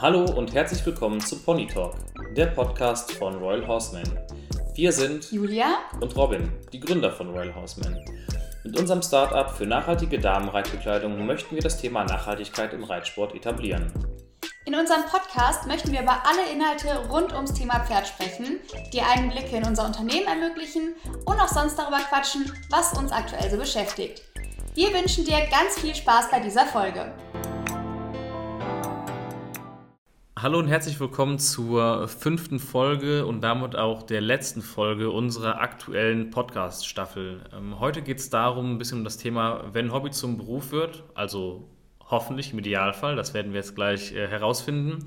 Hallo und herzlich willkommen zu Pony Talk, der Podcast von Royal Horseman. Wir sind Julia und Robin, die Gründer von Royal Horseman. Mit unserem Startup für nachhaltige Damenreitbekleidung möchten wir das Thema Nachhaltigkeit im Reitsport etablieren. In unserem Podcast möchten wir über alle Inhalte rund ums Thema Pferd sprechen, die Einblicke in unser Unternehmen ermöglichen und auch sonst darüber quatschen, was uns aktuell so beschäftigt. Wir wünschen dir ganz viel Spaß bei dieser Folge. Hallo und herzlich willkommen zur fünften Folge und damit auch der letzten Folge unserer aktuellen Podcast-Staffel. Ähm, heute geht es darum, ein bisschen um das Thema, wenn Hobby zum Beruf wird, also hoffentlich im Idealfall, das werden wir jetzt gleich äh, herausfinden.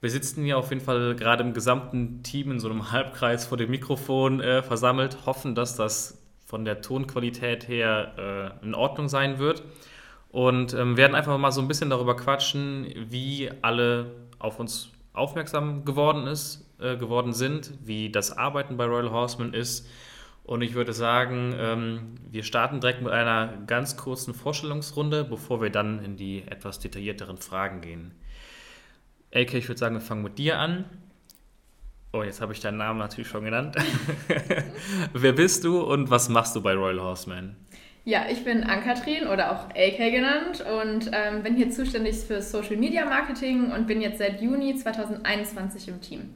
Wir sitzen hier auf jeden Fall gerade im gesamten Team in so einem Halbkreis vor dem Mikrofon äh, versammelt, hoffen, dass das von der Tonqualität her äh, in Ordnung sein wird und ähm, werden einfach mal so ein bisschen darüber quatschen, wie alle auf uns aufmerksam geworden ist, äh, geworden sind, wie das Arbeiten bei Royal Horseman ist. Und ich würde sagen, ähm, wir starten direkt mit einer ganz kurzen Vorstellungsrunde, bevor wir dann in die etwas detaillierteren Fragen gehen. AK, ich würde sagen, wir fangen mit dir an. Oh, jetzt habe ich deinen Namen natürlich schon genannt. Wer bist du und was machst du bei Royal Horseman? Ja, ich bin Ann-Kathrin oder auch AK genannt und ähm, bin hier zuständig für Social Media Marketing und bin jetzt seit Juni 2021 im Team.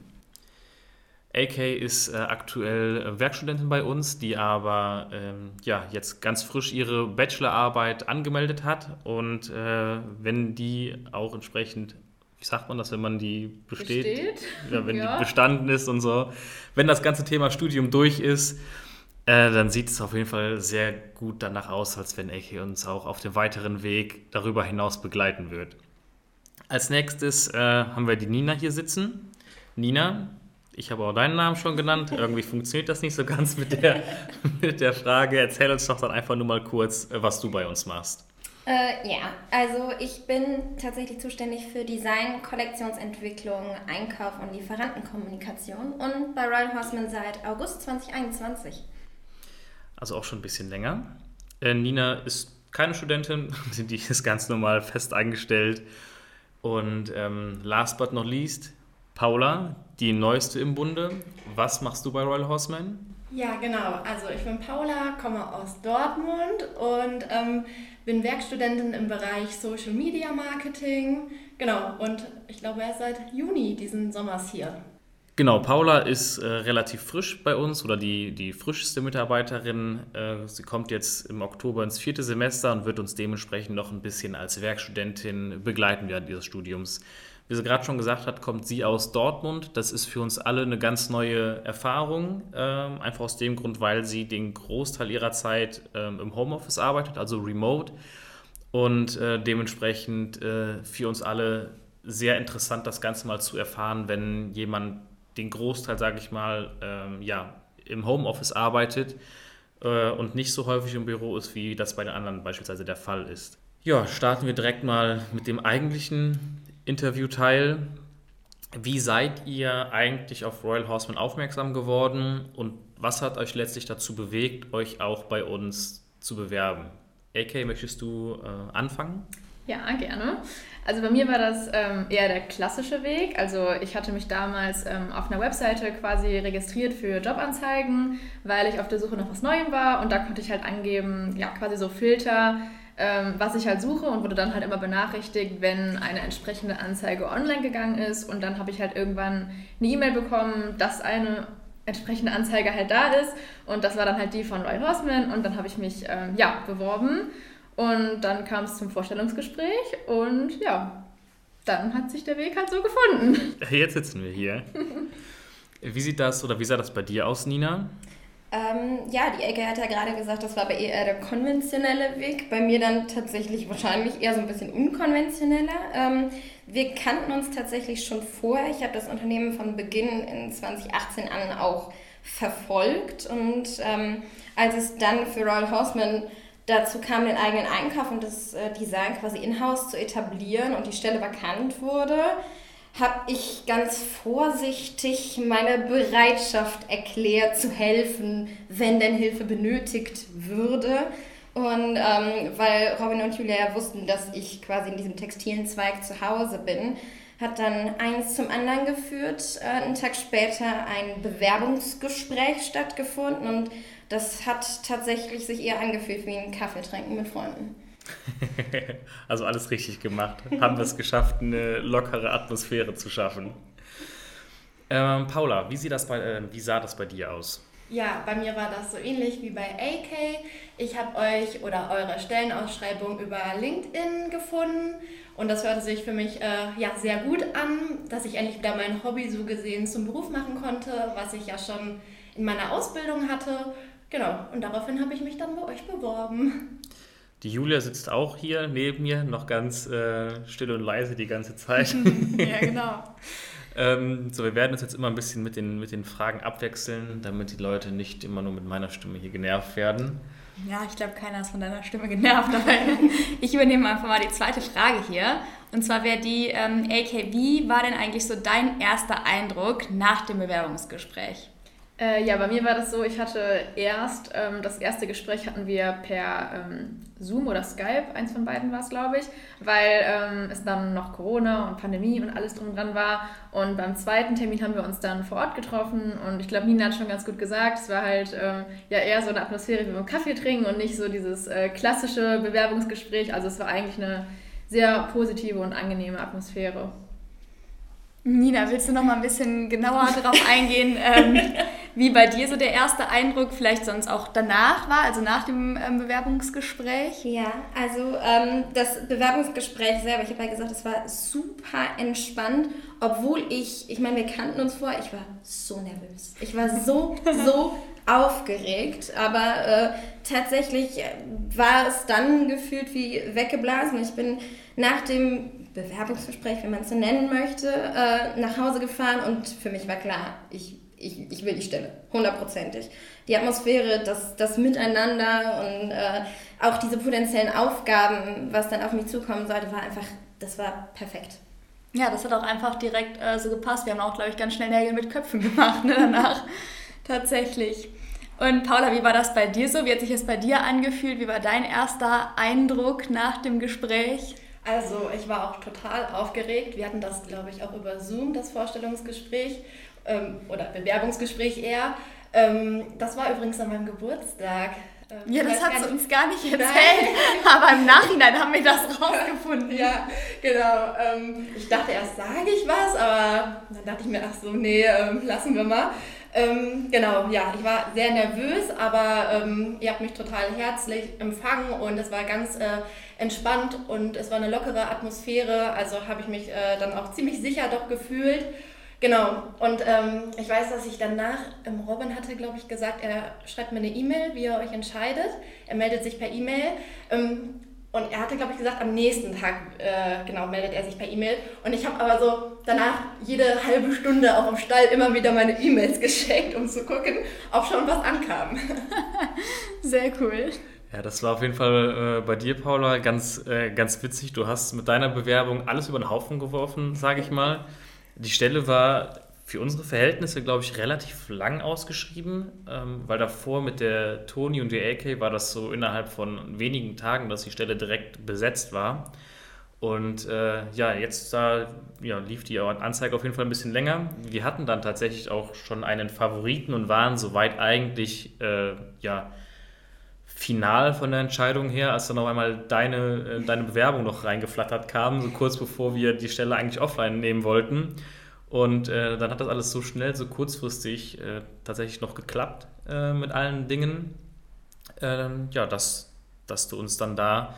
AK ist äh, aktuell äh, Werkstudentin bei uns, die aber ähm, ja, jetzt ganz frisch ihre Bachelorarbeit angemeldet hat. Und äh, wenn die auch entsprechend, wie sagt man das, wenn man die besteht? Besteht? Ja, wenn ja. die bestanden ist und so. Wenn das ganze Thema Studium durch ist, äh, dann sieht es auf jeden Fall sehr gut danach aus, als wenn Eki uns auch auf dem weiteren Weg darüber hinaus begleiten wird. Als nächstes äh, haben wir die Nina hier sitzen. Nina, ich habe auch deinen Namen schon genannt. Irgendwie funktioniert das nicht so ganz mit der, mit der Frage. Erzähl uns doch dann einfach nur mal kurz, äh, was du bei uns machst. Äh, ja, also ich bin tatsächlich zuständig für Design, Kollektionsentwicklung, Einkauf und Lieferantenkommunikation und bei Royal Horseman seit August 2021 also auch schon ein bisschen länger. Äh, Nina ist keine Studentin, die ist ganz normal fest eingestellt. Und ähm, last but not least, Paula, die neueste im Bunde. Was machst du bei Royal Horseman? Ja, genau. Also ich bin Paula, komme aus Dortmund und ähm, bin Werkstudentin im Bereich Social Media Marketing. Genau, und ich glaube erst seit Juni diesen Sommers hier. Genau, Paula ist äh, relativ frisch bei uns oder die, die frischste Mitarbeiterin. Äh, sie kommt jetzt im Oktober ins vierte Semester und wird uns dementsprechend noch ein bisschen als Werkstudentin begleiten während ihres Studiums. Wie sie gerade schon gesagt hat, kommt sie aus Dortmund. Das ist für uns alle eine ganz neue Erfahrung. Äh, einfach aus dem Grund, weil sie den Großteil ihrer Zeit ähm, im Homeoffice arbeitet, also remote. Und äh, dementsprechend äh, für uns alle sehr interessant, das Ganze mal zu erfahren, wenn jemand den Großteil, sage ich mal, ähm, ja, im Homeoffice arbeitet äh, und nicht so häufig im Büro ist, wie das bei den anderen beispielsweise der Fall ist. Ja, starten wir direkt mal mit dem eigentlichen Interviewteil. Wie seid ihr eigentlich auf Royal Horseman aufmerksam geworden und was hat euch letztlich dazu bewegt, euch auch bei uns zu bewerben? AK, möchtest du äh, anfangen? Ja, gerne. Also bei mir war das ähm, eher der klassische Weg. Also ich hatte mich damals ähm, auf einer Webseite quasi registriert für Jobanzeigen, weil ich auf der Suche nach was Neuem war. Und da konnte ich halt angeben, ja, quasi so Filter, ähm, was ich halt suche und wurde dann halt immer benachrichtigt, wenn eine entsprechende Anzeige online gegangen ist. Und dann habe ich halt irgendwann eine E-Mail bekommen, dass eine entsprechende Anzeige halt da ist. Und das war dann halt die von Roy Horseman. Und dann habe ich mich ähm, ja beworben und dann kam es zum Vorstellungsgespräch und ja, dann hat sich der Weg halt so gefunden. Jetzt sitzen wir hier. Wie sieht das oder wie sah das bei dir aus, Nina? Ähm, ja, die Ecke hat ja gerade gesagt, das war bei ihr eher der konventionelle Weg. Bei mir dann tatsächlich wahrscheinlich eher so ein bisschen unkonventioneller. Ähm, wir kannten uns tatsächlich schon vorher. Ich habe das Unternehmen von Beginn in 2018 an auch verfolgt. Und ähm, als es dann für Royal Horseman dazu kam, den eigenen Einkauf und das äh, Design quasi in-house zu etablieren und die Stelle vakant wurde, habe ich ganz vorsichtig meine Bereitschaft erklärt zu helfen, wenn denn Hilfe benötigt würde. Und ähm, weil Robin und Julia ja wussten, dass ich quasi in diesem textilen Zweig zu Hause bin, hat dann eins zum anderen geführt. Äh, einen Tag später ein Bewerbungsgespräch stattgefunden und das hat tatsächlich sich eher angefühlt wie ein Kaffee trinken mit Freunden. also alles richtig gemacht. Haben wir es geschafft, eine lockere Atmosphäre zu schaffen. Ähm, Paula, wie, sieht das bei, äh, wie sah das bei dir aus? Ja, bei mir war das so ähnlich wie bei AK. Ich habe euch oder eure Stellenausschreibung über LinkedIn gefunden und das hörte sich für mich äh, ja, sehr gut an, dass ich endlich wieder mein Hobby so gesehen zum Beruf machen konnte, was ich ja schon in meiner Ausbildung hatte. Genau, und daraufhin habe ich mich dann bei euch beworben. Die Julia sitzt auch hier neben mir, noch ganz äh, still und leise die ganze Zeit. ja, genau. Ähm, so, wir werden uns jetzt immer ein bisschen mit den, mit den Fragen abwechseln, damit die Leute nicht immer nur mit meiner Stimme hier genervt werden. Ja, ich glaube, keiner ist von deiner Stimme genervt, aber ich übernehme einfach mal die zweite Frage hier. Und zwar wäre die, ähm, AK, wie war denn eigentlich so dein erster Eindruck nach dem Bewerbungsgespräch? Äh, ja, bei mir war das so, ich hatte erst, ähm, das erste Gespräch hatten wir per ähm, Zoom oder Skype, eins von beiden war es, glaube ich, weil ähm, es dann noch Corona und Pandemie und alles drum dran war. Und beim zweiten Termin haben wir uns dann vor Ort getroffen und ich glaube, Nina hat schon ganz gut gesagt, es war halt ähm, ja eher so eine Atmosphäre wie beim Kaffee trinken und nicht so dieses äh, klassische Bewerbungsgespräch. Also es war eigentlich eine sehr positive und angenehme Atmosphäre. Nina, willst du noch mal ein bisschen genauer darauf eingehen, ähm, wie bei dir so der erste Eindruck vielleicht sonst auch danach war, also nach dem ähm, Bewerbungsgespräch? Ja, also ähm, das Bewerbungsgespräch selber, ich habe ja gesagt, es war super entspannt, obwohl ich, ich meine, wir kannten uns vorher, ich war so nervös. Ich war so, so aufgeregt, aber äh, tatsächlich war es dann gefühlt wie weggeblasen. Ich bin nach dem Bewerbungsgespräch, wenn man es so nennen möchte, äh, nach Hause gefahren und für mich war klar, ich, ich, ich will die Stelle, hundertprozentig. Die Atmosphäre, das, das Miteinander und äh, auch diese potenziellen Aufgaben, was dann auf mich zukommen sollte, war einfach, das war perfekt. Ja, das hat auch einfach direkt äh, so gepasst. Wir haben auch, glaube ich, ganz schnell Nägel mit Köpfen gemacht ne, danach. Tatsächlich. Und Paula, wie war das bei dir so? Wie hat sich es bei dir angefühlt? Wie war dein erster Eindruck nach dem Gespräch? Also ich war auch total aufgeregt. Wir hatten das, glaube ich, auch über Zoom, das Vorstellungsgespräch ähm, oder Bewerbungsgespräch eher. Ähm, das war übrigens an meinem Geburtstag. Ähm, ja, das hat sie uns gar nicht erzählt, aber im Nachhinein haben wir das rausgefunden. ja, genau. Ähm, ich dachte erst, sage ich was, aber dann dachte ich mir, ach so, nee, ähm, lassen wir mal. Ähm, genau, ja, ich war sehr nervös, aber ihr habt mich total herzlich empfangen und es war ganz äh, entspannt und es war eine lockere Atmosphäre, also habe ich mich äh, dann auch ziemlich sicher doch gefühlt. Genau, und ähm, ich weiß, dass ich danach, ähm, Robin hatte, glaube ich, gesagt, er schreibt mir eine E-Mail, wie er euch entscheidet. Er meldet sich per E-Mail. Ähm, und er hatte, glaube ich, gesagt, am nächsten Tag, äh, genau, meldet er sich per E-Mail. Und ich habe aber so danach jede halbe Stunde auch im Stall immer wieder meine E-Mails geschickt, um zu gucken, ob schon was ankam. Sehr cool. Ja, das war auf jeden Fall äh, bei dir, Paula, ganz, äh, ganz witzig. Du hast mit deiner Bewerbung alles über den Haufen geworfen, sage ich mal. Die Stelle war für unsere Verhältnisse, glaube ich, relativ lang ausgeschrieben, ähm, weil davor mit der Toni und der AK war das so innerhalb von wenigen Tagen, dass die Stelle direkt besetzt war. Und äh, ja, jetzt da ja, lief die Anzeige auf jeden Fall ein bisschen länger. Wir hatten dann tatsächlich auch schon einen Favoriten und waren soweit eigentlich äh, ja, final von der Entscheidung her, als dann auf einmal deine, äh, deine Bewerbung noch reingeflattert kam, so kurz bevor wir die Stelle eigentlich offline nehmen wollten. Und äh, dann hat das alles so schnell, so kurzfristig äh, tatsächlich noch geklappt äh, mit allen Dingen. Ähm, ja, dass, dass du uns dann da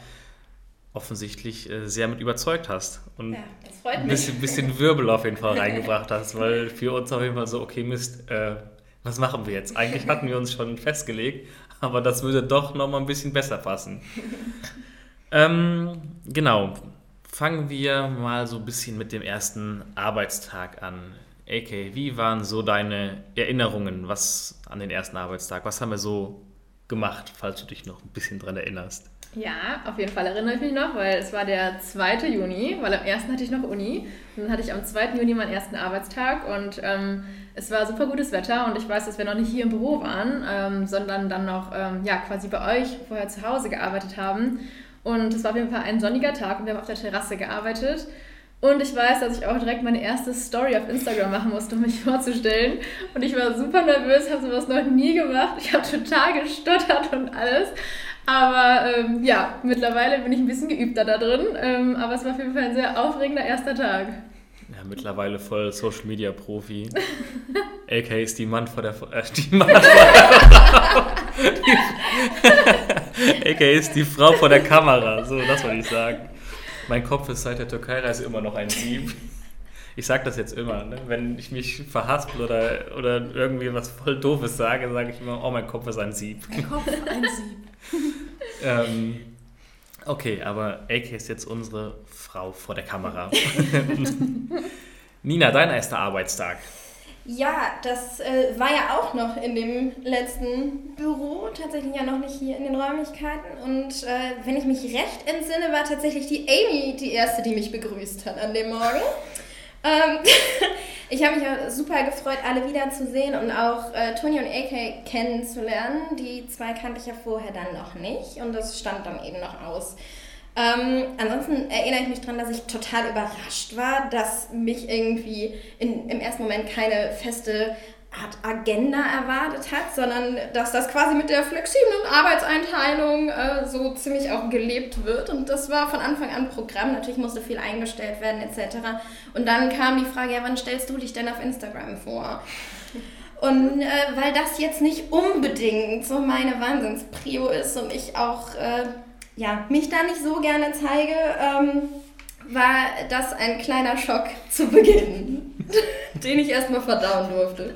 offensichtlich äh, sehr mit überzeugt hast und ja, ein bisschen, bisschen, Wirbel auf jeden Fall reingebracht hast, weil für uns auf jeden Fall so, okay, Mist, äh, was machen wir jetzt? Eigentlich hatten wir uns schon festgelegt, aber das würde doch nochmal ein bisschen besser passen. ähm, genau, Fangen wir mal so ein bisschen mit dem ersten Arbeitstag an. AK, wie waren so deine Erinnerungen was an den ersten Arbeitstag? Was haben wir so gemacht, falls du dich noch ein bisschen dran erinnerst? Ja, auf jeden Fall erinnere ich mich noch, weil es war der 2. Juni, weil am 1. hatte ich noch Uni. Und dann hatte ich am 2. Juni meinen ersten Arbeitstag und ähm, es war super gutes Wetter und ich weiß, dass wir noch nicht hier im Büro waren, ähm, sondern dann noch ähm, ja, quasi bei euch vorher zu Hause gearbeitet haben. Und es war auf jeden Fall ein sonniger Tag und wir haben auf der Terrasse gearbeitet. Und ich weiß, dass ich auch direkt meine erste Story auf Instagram machen musste, um mich vorzustellen. Und ich war super nervös, habe sowas noch nie gemacht. Ich habe total gestottert und alles. Aber ähm, ja, mittlerweile bin ich ein bisschen geübter da drin. Ähm, aber es war auf jeden Fall ein sehr aufregender erster Tag. Ja, mittlerweile voll Social Media Profi. AK ist die Mann vor der. Äh, die Mann vor der AK ist die Frau vor der Kamera. So, das wollte ich sagen. Mein Kopf ist seit der Türkei-Reise immer noch ein Sieb. Ich sage das jetzt immer, ne? wenn ich mich verhaspel oder, oder irgendwie was voll Doofes sage, sage ich immer, oh, mein Kopf ist ein Sieb. Mein Kopf ein Sieb. ähm, okay, aber AK ist jetzt unsere Frau vor der Kamera. Nina, dein erster Arbeitstag. Ja, das äh, war ja auch noch in dem letzten Büro, tatsächlich ja noch nicht hier in den Räumlichkeiten. Und äh, wenn ich mich recht entsinne, war tatsächlich die Amy die erste, die mich begrüßt hat an dem Morgen. Ähm, ich habe mich super gefreut, alle wiederzusehen und auch äh, Toni und AK kennenzulernen. Die zwei kannte ich ja vorher dann noch nicht und das stand dann eben noch aus. Ähm, ansonsten erinnere ich mich daran, dass ich total überrascht war, dass mich irgendwie in, im ersten Moment keine feste Art Agenda erwartet hat, sondern dass das quasi mit der flexiblen Arbeitseinteilung äh, so ziemlich auch gelebt wird. Und das war von Anfang an Programm. Natürlich musste viel eingestellt werden etc. Und dann kam die Frage, ja, wann stellst du dich denn auf Instagram vor? Und äh, weil das jetzt nicht unbedingt so meine Wahnsinnsprio ist und ich auch äh, ja, mich da nicht so gerne zeige, ähm, war das ein kleiner Schock zu Beginn, den ich erstmal verdauen durfte.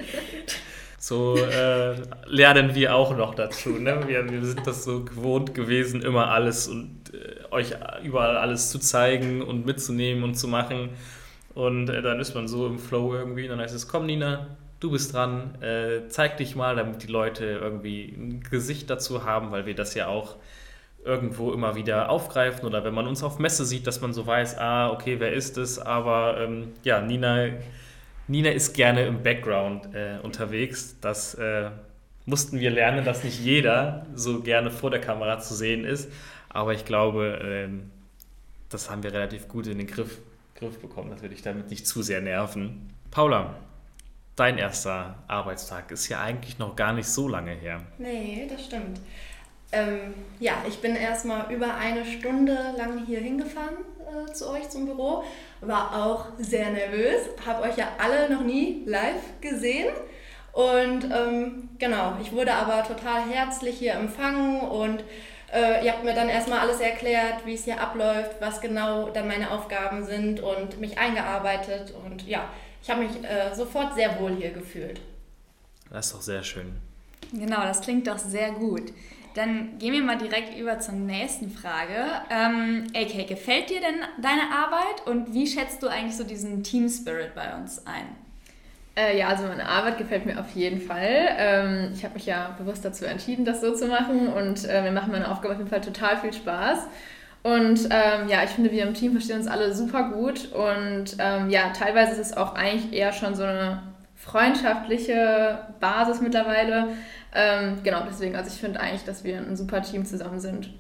So äh, lernen wir auch noch dazu. Ne? Wir, wir sind das so gewohnt gewesen, immer alles und äh, euch überall alles zu zeigen und mitzunehmen und zu machen. Und äh, dann ist man so im Flow irgendwie. Und dann heißt es, komm Nina, du bist dran, äh, zeig dich mal, damit die Leute irgendwie ein Gesicht dazu haben, weil wir das ja auch irgendwo immer wieder aufgreifen oder wenn man uns auf Messe sieht, dass man so weiß, ah, okay, wer ist es? Aber ähm, ja, Nina, Nina ist gerne im Background äh, unterwegs. Das äh, mussten wir lernen, dass nicht jeder so gerne vor der Kamera zu sehen ist. Aber ich glaube, ähm, das haben wir relativ gut in den Griff, Griff bekommen, dass wir dich damit nicht zu sehr nerven. Paula, dein erster Arbeitstag ist ja eigentlich noch gar nicht so lange her. Nee, das stimmt. Ähm, ja, ich bin erstmal über eine Stunde lang hier hingefahren äh, zu euch zum Büro. War auch sehr nervös. Habe euch ja alle noch nie live gesehen. Und ähm, genau, ich wurde aber total herzlich hier empfangen und äh, ihr habt mir dann erstmal alles erklärt, wie es hier abläuft, was genau dann meine Aufgaben sind und mich eingearbeitet. Und ja, ich habe mich äh, sofort sehr wohl hier gefühlt. Das ist doch sehr schön. Genau, das klingt doch sehr gut. Dann gehen wir mal direkt über zur nächsten Frage. Ähm, AK, gefällt dir denn deine Arbeit und wie schätzt du eigentlich so diesen Team Spirit bei uns ein? Äh, ja, also meine Arbeit gefällt mir auf jeden Fall. Ähm, ich habe mich ja bewusst dazu entschieden, das so zu machen und äh, mir machen meine Aufgaben auf jeden Fall total viel Spaß. Und ähm, ja, ich finde, wir im Team verstehen uns alle super gut und ähm, ja, teilweise ist es auch eigentlich eher schon so eine freundschaftliche Basis mittlerweile. Ähm, genau, deswegen, also ich finde eigentlich, dass wir ein super Team zusammen sind.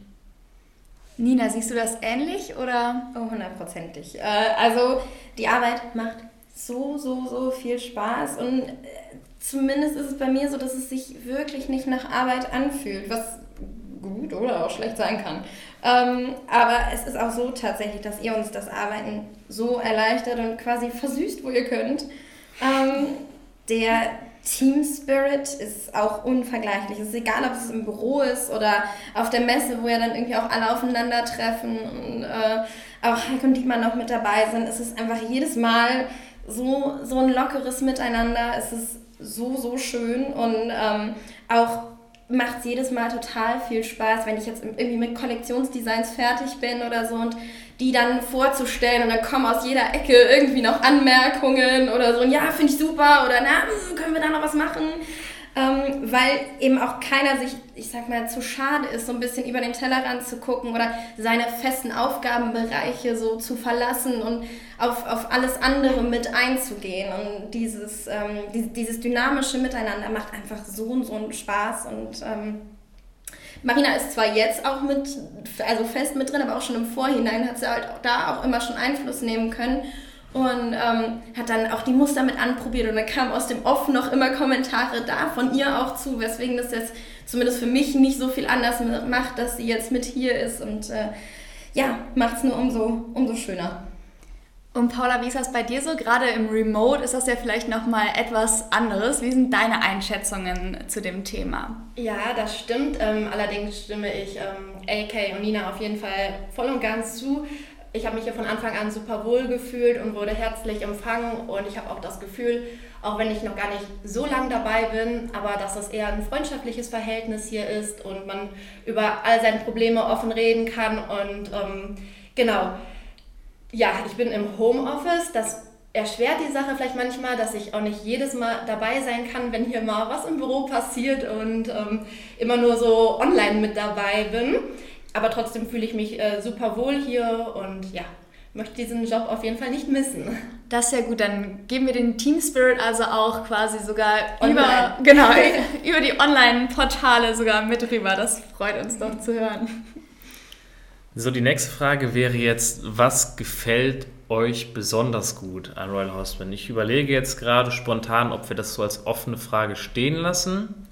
Nina, siehst du das ähnlich oder? Oh, hundertprozentig. Äh, also die Arbeit macht so, so, so viel Spaß und äh, zumindest ist es bei mir so, dass es sich wirklich nicht nach Arbeit anfühlt, was gut oder auch schlecht sein kann. Ähm, aber es ist auch so tatsächlich, dass ihr uns das Arbeiten so erleichtert und quasi versüßt, wo ihr könnt. Ähm, der Team Spirit ist auch unvergleichlich. Es ist egal, ob es im Büro ist oder auf der Messe, wo ja dann irgendwie auch alle aufeinandertreffen und äh, auch Heike und Dietmar noch mit dabei sind. Es ist einfach jedes Mal so, so ein lockeres Miteinander. Es ist so, so schön und ähm, auch macht es jedes Mal total viel Spaß, wenn ich jetzt irgendwie mit Kollektionsdesigns fertig bin oder so und die dann vorzustellen und dann kommen aus jeder Ecke irgendwie noch Anmerkungen oder so, ja, finde ich super oder na, hm, können wir da noch was machen? ähm, weil eben auch keiner sich, ich sag mal, zu schade ist, so ein bisschen über den Tellerrand zu gucken oder seine festen Aufgabenbereiche so zu verlassen und auf, auf alles andere mit einzugehen. Und dieses, ähm, dieses dynamische Miteinander macht einfach so und so einen Spaß und ähm, Marina ist zwar jetzt auch mit, also fest mit drin, aber auch schon im Vorhinein hat sie halt auch da auch immer schon Einfluss nehmen können und ähm, hat dann auch die Muster mit anprobiert und dann kamen aus dem Off noch immer Kommentare da von ihr auch zu, weswegen das jetzt zumindest für mich nicht so viel anders macht, dass sie jetzt mit hier ist und äh, ja, macht es nur umso, umso schöner. Und Paula, wie ist das bei dir so? Gerade im Remote ist das ja vielleicht nochmal etwas anderes. Wie sind deine Einschätzungen zu dem Thema? Ja, das stimmt. Ähm, allerdings stimme ich ähm, AK und Nina auf jeden Fall voll und ganz zu. Ich habe mich hier von Anfang an super wohl gefühlt und wurde herzlich empfangen und ich habe auch das Gefühl, auch wenn ich noch gar nicht so lange dabei bin, aber dass das eher ein freundschaftliches Verhältnis hier ist und man über all seine Probleme offen reden kann und ähm, genau ja, ich bin im Homeoffice. Das erschwert die Sache vielleicht manchmal, dass ich auch nicht jedes Mal dabei sein kann, wenn hier mal was im Büro passiert und ähm, immer nur so online mit dabei bin. Aber trotzdem fühle ich mich äh, super wohl hier und ja, möchte diesen Job auf jeden Fall nicht missen. Das ist ja gut, dann geben wir den Team Spirit also auch quasi sogar online. über, genau, über die Online-Portale sogar mit rüber. Das freut uns doch zu hören. So, die nächste Frage wäre jetzt, was gefällt euch besonders gut an Royal Horseman? Ich überlege jetzt gerade spontan, ob wir das so als offene Frage stehen lassen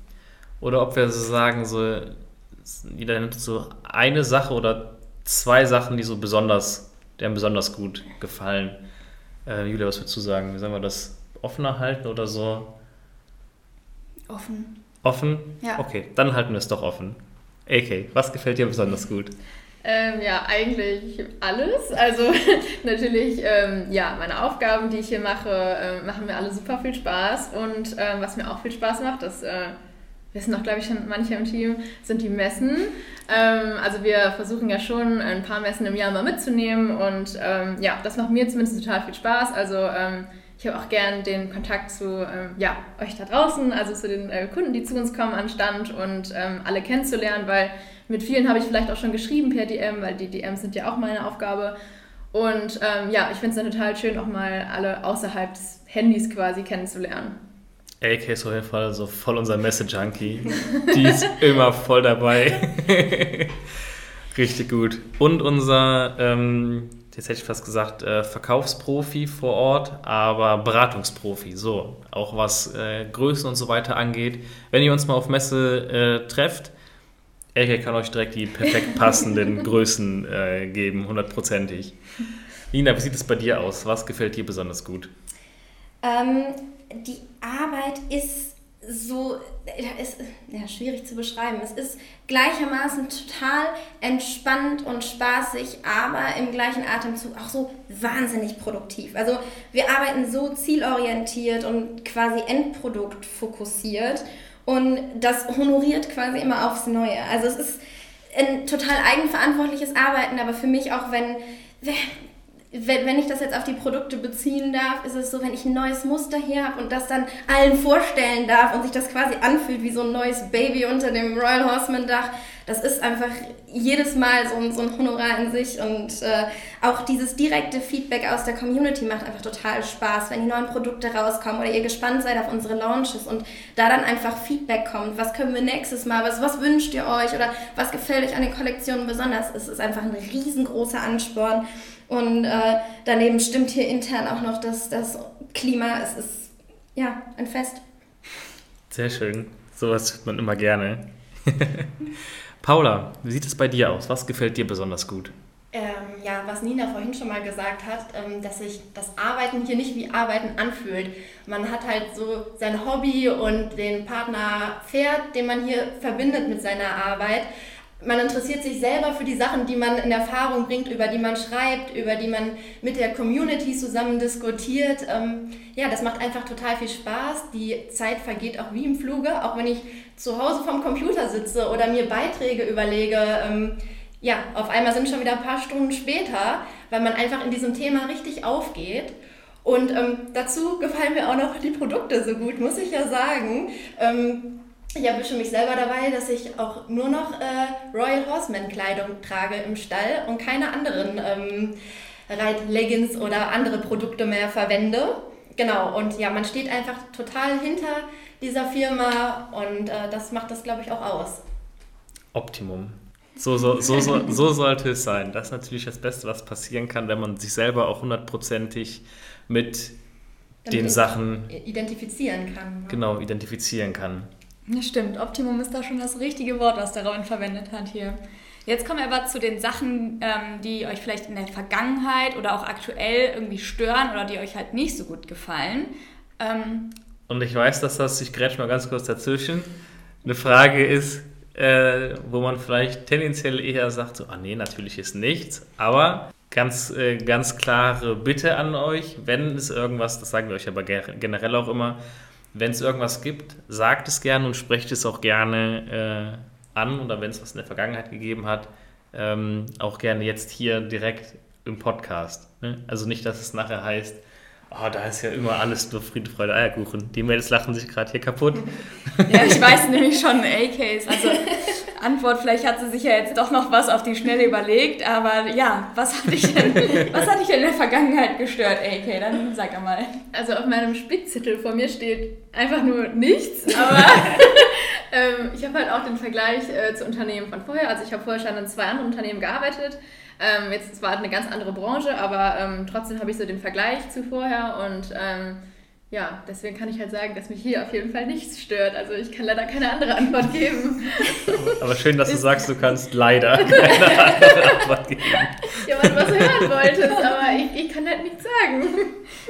oder ob wir so sagen, so jeder nimmt so eine Sache oder zwei Sachen, die so besonders, deren besonders gut gefallen. Äh, Julia, was würdest du sagen? Sollen wir das offener halten oder so? Offen. Offen? Ja. Okay, dann halten wir es doch offen. AK, was gefällt dir besonders gut? Ähm, ja, eigentlich alles. Also natürlich, ähm, ja, meine Aufgaben, die ich hier mache, äh, machen mir alle super viel Spaß. Und ähm, was mir auch viel Spaß macht, das äh, wissen auch, glaube ich, schon manche im Team, sind die Messen. Ähm, also wir versuchen ja schon ein paar Messen im Jahr mal mitzunehmen. Und ähm, ja, das macht mir zumindest total viel Spaß. Also ähm, ich habe auch gern den Kontakt zu ja, euch da draußen, also zu den äh, Kunden, die zu uns kommen an Stand und alle kennenzulernen, weil mit vielen habe ich vielleicht auch schon geschrieben per DM, weil die DMs sind ja auch meine Aufgabe. Und ähm, ja, ich finde es dann total schön, auch mal alle außerhalb des Handys quasi kennenzulernen. AK ist auf jeden Fall so voll unser Message-Junkie. Die ist immer voll dabei. Richtig gut. Und unser, ähm, jetzt hätte ich fast gesagt, äh, Verkaufsprofi vor Ort, aber Beratungsprofi. So, auch was äh, Größen und so weiter angeht. Wenn ihr uns mal auf Messe äh, trefft, Elke kann euch direkt die perfekt passenden Größen äh, geben, hundertprozentig. Nina, wie sieht es bei dir aus? Was gefällt dir besonders gut? Ähm, die Arbeit ist so, ist ja, schwierig zu beschreiben. Es ist gleichermaßen total entspannt und spaßig, aber im gleichen Atemzug auch so wahnsinnig produktiv. Also wir arbeiten so zielorientiert und quasi endproduktfokussiert und das honoriert quasi immer aufs Neue. Also es ist ein total eigenverantwortliches Arbeiten, aber für mich auch, wenn, wenn, wenn ich das jetzt auf die Produkte beziehen darf, ist es so, wenn ich ein neues Muster hier habe und das dann allen vorstellen darf und sich das quasi anfühlt wie so ein neues Baby unter dem Royal Horseman Dach, das ist einfach jedes Mal so ein, so ein Honorar in sich und äh, auch dieses direkte Feedback aus der Community macht einfach total Spaß, wenn die neuen Produkte rauskommen oder ihr gespannt seid auf unsere Launches und da dann einfach Feedback kommt, was können wir nächstes Mal, was, was wünscht ihr euch oder was gefällt euch an den Kollektionen besonders, es ist einfach ein riesengroßer Ansporn und äh, daneben stimmt hier intern auch noch das, das Klima, es ist ja ein Fest. Sehr schön, sowas hört man immer gerne. Paula, wie sieht es bei dir aus? Was gefällt dir besonders gut? Ähm, ja, was Nina vorhin schon mal gesagt hat, ähm, dass sich das Arbeiten hier nicht wie Arbeiten anfühlt. Man hat halt so sein Hobby und den Partner Pferd, den man hier verbindet mit seiner Arbeit. Man interessiert sich selber für die Sachen, die man in Erfahrung bringt, über die man schreibt, über die man mit der Community zusammen diskutiert. Ähm, ja, das macht einfach total viel Spaß. Die Zeit vergeht auch wie im Fluge, auch wenn ich zu Hause vom Computer sitze oder mir Beiträge überlege. Ähm, ja, auf einmal sind schon wieder ein paar Stunden später, weil man einfach in diesem Thema richtig aufgeht. Und ähm, dazu gefallen mir auch noch die Produkte so gut, muss ich ja sagen. Ähm, ich erwische mich selber dabei, dass ich auch nur noch äh, Royal Horseman Kleidung trage im Stall und keine anderen ähm, Reit-Leggings oder andere Produkte mehr verwende. Genau, und ja, man steht einfach total hinter dieser Firma und äh, das macht das, glaube ich, auch aus. Optimum. So, so, so, so, so sollte es sein. Das ist natürlich das Beste, was passieren kann, wenn man sich selber auch hundertprozentig mit Damit den Sachen identifizieren kann. Ne? Genau, identifizieren kann. Ja, stimmt. Optimum ist da schon das richtige Wort, was der Robin verwendet hat hier. Jetzt kommen wir aber zu den Sachen, ähm, die euch vielleicht in der Vergangenheit oder auch aktuell irgendwie stören oder die euch halt nicht so gut gefallen. Ähm, Und ich weiß, dass das, ich grätsch mal ganz kurz dazwischen, eine Frage ist, äh, wo man vielleicht tendenziell eher sagt, so, ah nee, natürlich ist nichts, aber ganz, äh, ganz klare Bitte an euch, wenn es irgendwas, das sagen wir euch aber generell auch immer, wenn es irgendwas gibt, sagt es gerne und sprecht es auch gerne äh, an oder wenn es was in der Vergangenheit gegeben hat, ähm, auch gerne jetzt hier direkt im Podcast. Ne? Also nicht, dass es nachher heißt, oh, da ist ja immer alles nur Friede, Freude, Eierkuchen. Die Mails lachen sich gerade hier kaputt. Ja, ich weiß nämlich schon AKs. Also Antwort, vielleicht hat sie sich ja jetzt doch noch was auf die Schnelle überlegt, aber ja, was hat dich denn, was hat dich denn in der Vergangenheit gestört, AK? Dann sag einmal. Also auf meinem Spickzettel vor mir steht einfach nur nichts, aber ähm, ich habe halt auch den Vergleich äh, zu Unternehmen von vorher. Also ich habe vorher schon in zwei anderen Unternehmen gearbeitet. Ähm, jetzt zwar eine ganz andere Branche, aber ähm, trotzdem habe ich so den Vergleich zu vorher und ähm, ja, deswegen kann ich halt sagen, dass mich hier auf jeden Fall nichts stört. Also ich kann leider keine andere Antwort geben. Aber schön, dass du sagst, du kannst leider keine andere Antwort geben. Ja, weil du was hören wolltest, aber ich, ich kann halt nichts sagen.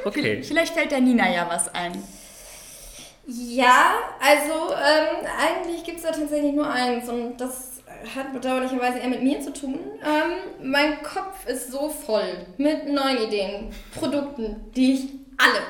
Okay. Vielleicht fällt der Nina ja was ein. Ja, also ähm, eigentlich gibt es da tatsächlich nur eins und das hat bedauerlicherweise eher mit mir zu tun. Ähm, mein Kopf ist so voll mit neuen Ideen, Produkten, die ich alle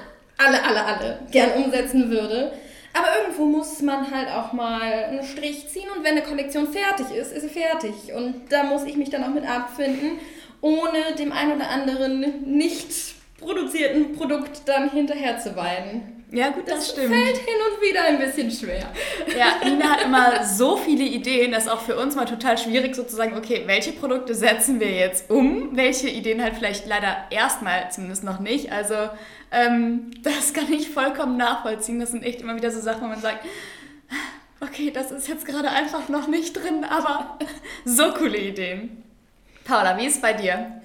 alle, alle, alle gern umsetzen würde. Aber irgendwo muss man halt auch mal einen Strich ziehen und wenn eine Kollektion fertig ist, ist sie fertig. Und da muss ich mich dann auch mit abfinden, ohne dem ein oder anderen nicht produzierten Produkt dann hinterher zu weinen. Ja, gut, das, das stimmt. fällt hin und wieder ein bisschen schwer. Ja, Nina hat immer so viele Ideen, dass auch für uns mal total schwierig sozusagen, okay, welche Produkte setzen wir jetzt um? Welche Ideen halt vielleicht leider erstmal zumindest noch nicht. Also ähm, das kann ich vollkommen nachvollziehen. Das sind echt immer wieder so Sachen, wo man sagt, okay, das ist jetzt gerade einfach noch nicht drin, aber so coole Ideen. Paula, wie ist es bei dir?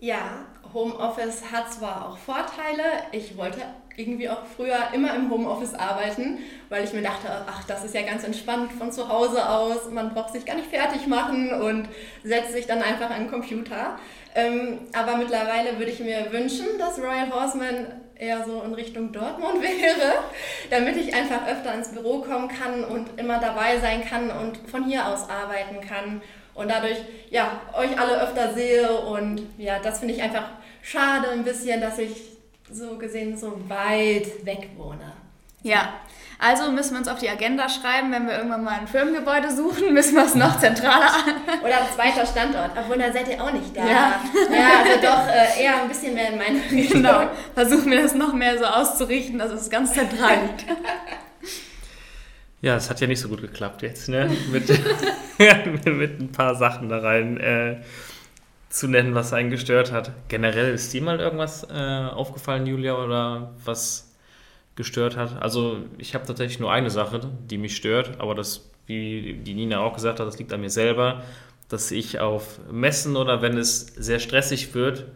Ja, Homeoffice hat zwar auch Vorteile. Ich wollte irgendwie auch früher immer im Homeoffice arbeiten, weil ich mir dachte, ach, das ist ja ganz entspannt von zu Hause aus. Man braucht sich gar nicht fertig machen und setzt sich dann einfach an den Computer. Ähm, aber mittlerweile würde ich mir wünschen, dass Royal Horseman eher so in Richtung Dortmund wäre, damit ich einfach öfter ins Büro kommen kann und immer dabei sein kann und von hier aus arbeiten kann und dadurch ja euch alle öfter sehe und ja, das finde ich einfach schade ein bisschen, dass ich so gesehen so weit weg wohne. Ja, also müssen wir uns auf die Agenda schreiben, wenn wir irgendwann mal ein Firmengebäude suchen, müssen wir es noch zentraler an. Oder ein zweiter Standort, obwohl da seid ihr auch nicht da. Ja, ja also doch äh, eher ein bisschen mehr in meine Richtung. Genau, versuchen wir das noch mehr so auszurichten, dass es ganz zentral liegt. Ja, es hat ja nicht so gut geklappt jetzt, ne? Mit, mit ein paar Sachen da rein äh, zu nennen, was einen gestört hat. Generell ist dir mal irgendwas äh, aufgefallen, Julia, oder was gestört hat? Also ich habe tatsächlich nur eine Sache, die mich stört, aber das, wie die Nina auch gesagt hat, das liegt an mir selber, dass ich auf Messen oder wenn es sehr stressig wird,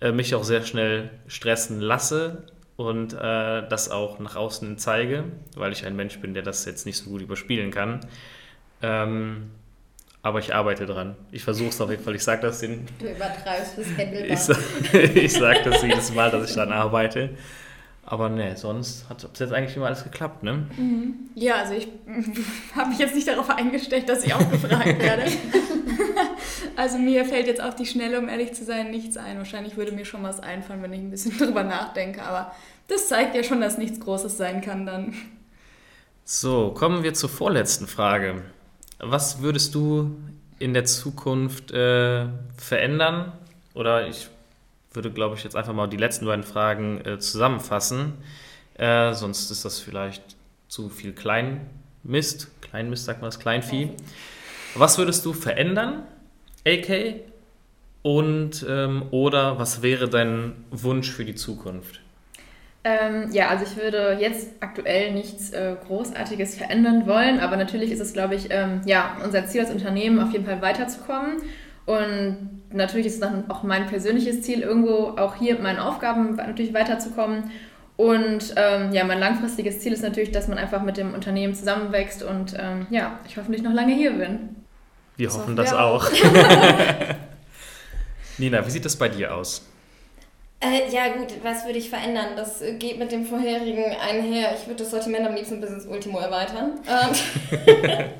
äh, mich auch sehr schnell stressen lasse und äh, das auch nach außen zeige, weil ich ein Mensch bin, der das jetzt nicht so gut überspielen kann. Ähm, aber ich arbeite dran. Ich versuche es auf jeden Fall. Ich sage das den. Du übertreibst das Händelbar. Ich, ich sage das jedes Mal, dass ich daran arbeite. Aber ne, sonst hat es jetzt eigentlich immer alles geklappt, ne? Mhm. Ja, also ich habe mich jetzt nicht darauf eingestellt, dass ich auch gefragt werde. also mir fällt jetzt auf die Schnelle, um ehrlich zu sein, nichts ein. Wahrscheinlich würde mir schon was einfallen, wenn ich ein bisschen drüber nachdenke. Aber das zeigt ja schon, dass nichts Großes sein kann dann. So, kommen wir zur vorletzten Frage. Was würdest du in der Zukunft äh, verändern? Oder ich würde, glaube ich, jetzt einfach mal die letzten beiden Fragen äh, zusammenfassen. Äh, sonst ist das vielleicht zu viel Kleinmist. Kleinmist sagt man das, Kleinvieh. Was würdest du verändern, AK? Und ähm, oder was wäre dein Wunsch für die Zukunft? Ähm, ja, also ich würde jetzt aktuell nichts äh, Großartiges verändern wollen, aber natürlich ist es, glaube ich, ähm, ja, unser Ziel als Unternehmen auf jeden Fall weiterzukommen. Und natürlich ist es dann auch mein persönliches Ziel, irgendwo auch hier mit meinen Aufgaben natürlich weiterzukommen. Und ähm, ja, mein langfristiges Ziel ist natürlich, dass man einfach mit dem Unternehmen zusammenwächst und ähm, ja, ich hoffentlich noch lange hier bin. Wir das hoffen das auch. auch. Nina, wie sieht das bei dir aus? Äh, ja gut, was würde ich verändern? Das geht mit dem vorherigen einher. Ich würde das Sortiment am liebsten bis ins Ultimo erweitern. Ähm,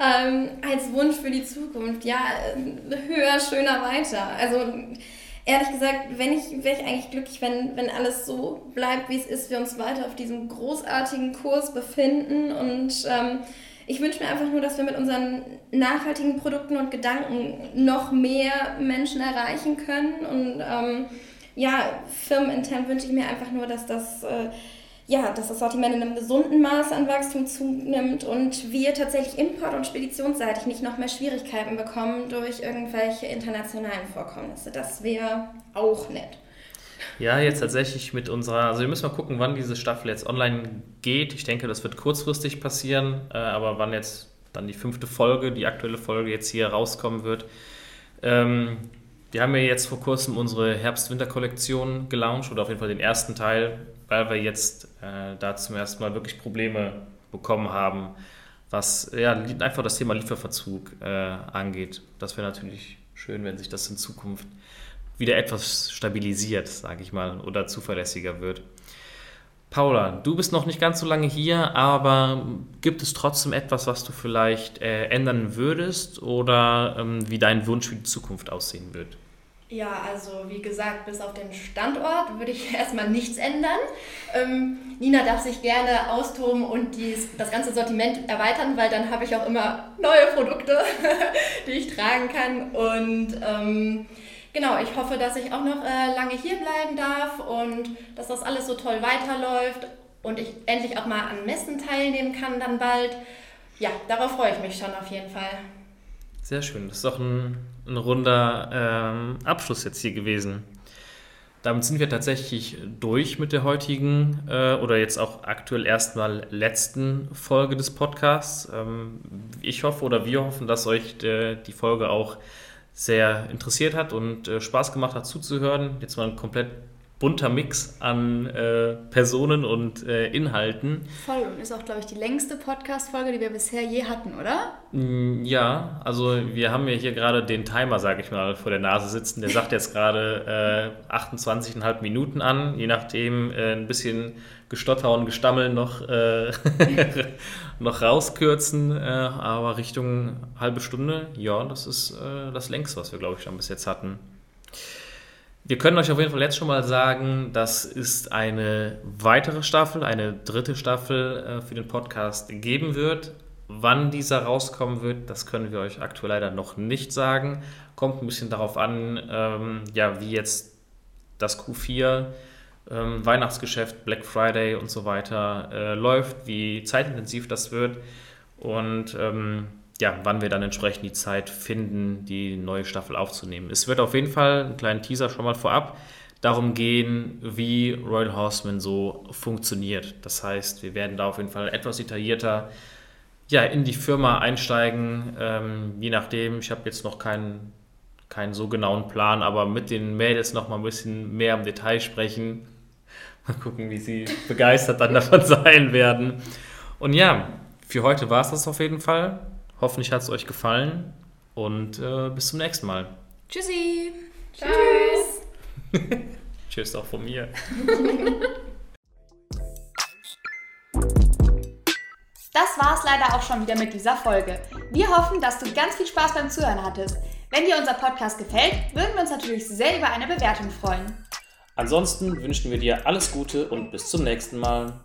ähm, als Wunsch für die Zukunft, ja, höher, schöner, weiter. Also ehrlich gesagt, wenn ich, wäre ich eigentlich glücklich, wenn, wenn alles so bleibt, wie es ist, wir uns weiter auf diesem großartigen Kurs befinden und ähm, ich wünsche mir einfach nur, dass wir mit unseren nachhaltigen Produkten und Gedanken noch mehr Menschen erreichen können und ähm, ja, firmenintern wünsche ich mir einfach nur, dass das, äh, ja, dass das Sortiment in einem gesunden Maß an Wachstum zunimmt und wir tatsächlich import- und speditionsseitig nicht noch mehr Schwierigkeiten bekommen durch irgendwelche internationalen Vorkommnisse. Das wäre auch nett. Ja, jetzt tatsächlich mit unserer, also wir müssen mal gucken, wann diese Staffel jetzt online geht. Ich denke, das wird kurzfristig passieren, äh, aber wann jetzt dann die fünfte Folge, die aktuelle Folge jetzt hier rauskommen wird. Ähm, wir haben ja jetzt vor kurzem unsere Herbst-Winter-Kollektion gelauncht oder auf jeden Fall den ersten Teil, weil wir jetzt äh, da zum ersten Mal wirklich Probleme bekommen haben, was ja, einfach das Thema Lieferverzug äh, angeht. Das wäre natürlich schön, wenn sich das in Zukunft wieder etwas stabilisiert, sage ich mal, oder zuverlässiger wird. Paula, du bist noch nicht ganz so lange hier, aber gibt es trotzdem etwas, was du vielleicht äh, ändern würdest oder ähm, wie dein Wunsch für die Zukunft aussehen wird? Ja, also wie gesagt, bis auf den Standort würde ich erstmal nichts ändern. Ähm, Nina darf sich gerne austoben und dies, das ganze Sortiment erweitern, weil dann habe ich auch immer neue Produkte, die ich tragen kann. Und ähm, genau, ich hoffe, dass ich auch noch äh, lange hier bleiben darf und dass das alles so toll weiterläuft und ich endlich auch mal an Messen teilnehmen kann dann bald. Ja, darauf freue ich mich schon auf jeden Fall. Sehr schön. Das ist doch ein, ein runder ähm, Abschluss jetzt hier gewesen. Damit sind wir tatsächlich durch mit der heutigen äh, oder jetzt auch aktuell erstmal letzten Folge des Podcasts. Ähm, ich hoffe oder wir hoffen, dass euch de, die Folge auch sehr interessiert hat und äh, Spaß gemacht hat zuzuhören. Jetzt mal ein komplett bunter Mix an äh, Personen und äh, Inhalten. Voll und ist auch, glaube ich, die längste Podcast-Folge, die wir bisher je hatten, oder? Mm, ja, also wir haben ja hier gerade den Timer, sage ich mal, vor der Nase sitzen. Der sagt jetzt gerade äh, 28,5 Minuten an, je nachdem äh, ein bisschen Gestotter und Gestammel noch, äh, noch rauskürzen, äh, aber Richtung halbe Stunde, ja, das ist das längste, was wir, glaube ich, schon bis jetzt hatten. Wir können euch auf jeden Fall jetzt schon mal sagen, das ist eine weitere Staffel, eine dritte Staffel äh, für den Podcast geben wird. Wann dieser rauskommen wird, das können wir euch aktuell leider noch nicht sagen. Kommt ein bisschen darauf an, ähm, ja, wie jetzt das Q4, ähm, Weihnachtsgeschäft, Black Friday und so weiter äh, läuft, wie zeitintensiv das wird. Und ähm, ja, wann wir dann entsprechend die Zeit finden, die neue Staffel aufzunehmen. Es wird auf jeden Fall, einen kleinen Teaser schon mal vorab, darum gehen, wie Royal Horseman so funktioniert. Das heißt, wir werden da auf jeden Fall etwas detaillierter ja, in die Firma einsteigen, ähm, je nachdem. Ich habe jetzt noch keinen, keinen so genauen Plan, aber mit den Mädels noch mal ein bisschen mehr im Detail sprechen. Mal gucken, wie sie begeistert dann davon sein werden. Und ja, für heute war es das auf jeden Fall. Hoffentlich hat es euch gefallen und äh, bis zum nächsten Mal. Tschüssi. Tschüss. Tschüss auch von mir. Das war es leider auch schon wieder mit dieser Folge. Wir hoffen, dass du ganz viel Spaß beim Zuhören hattest. Wenn dir unser Podcast gefällt, würden wir uns natürlich sehr über eine Bewertung freuen. Ansonsten wünschen wir dir alles Gute und bis zum nächsten Mal.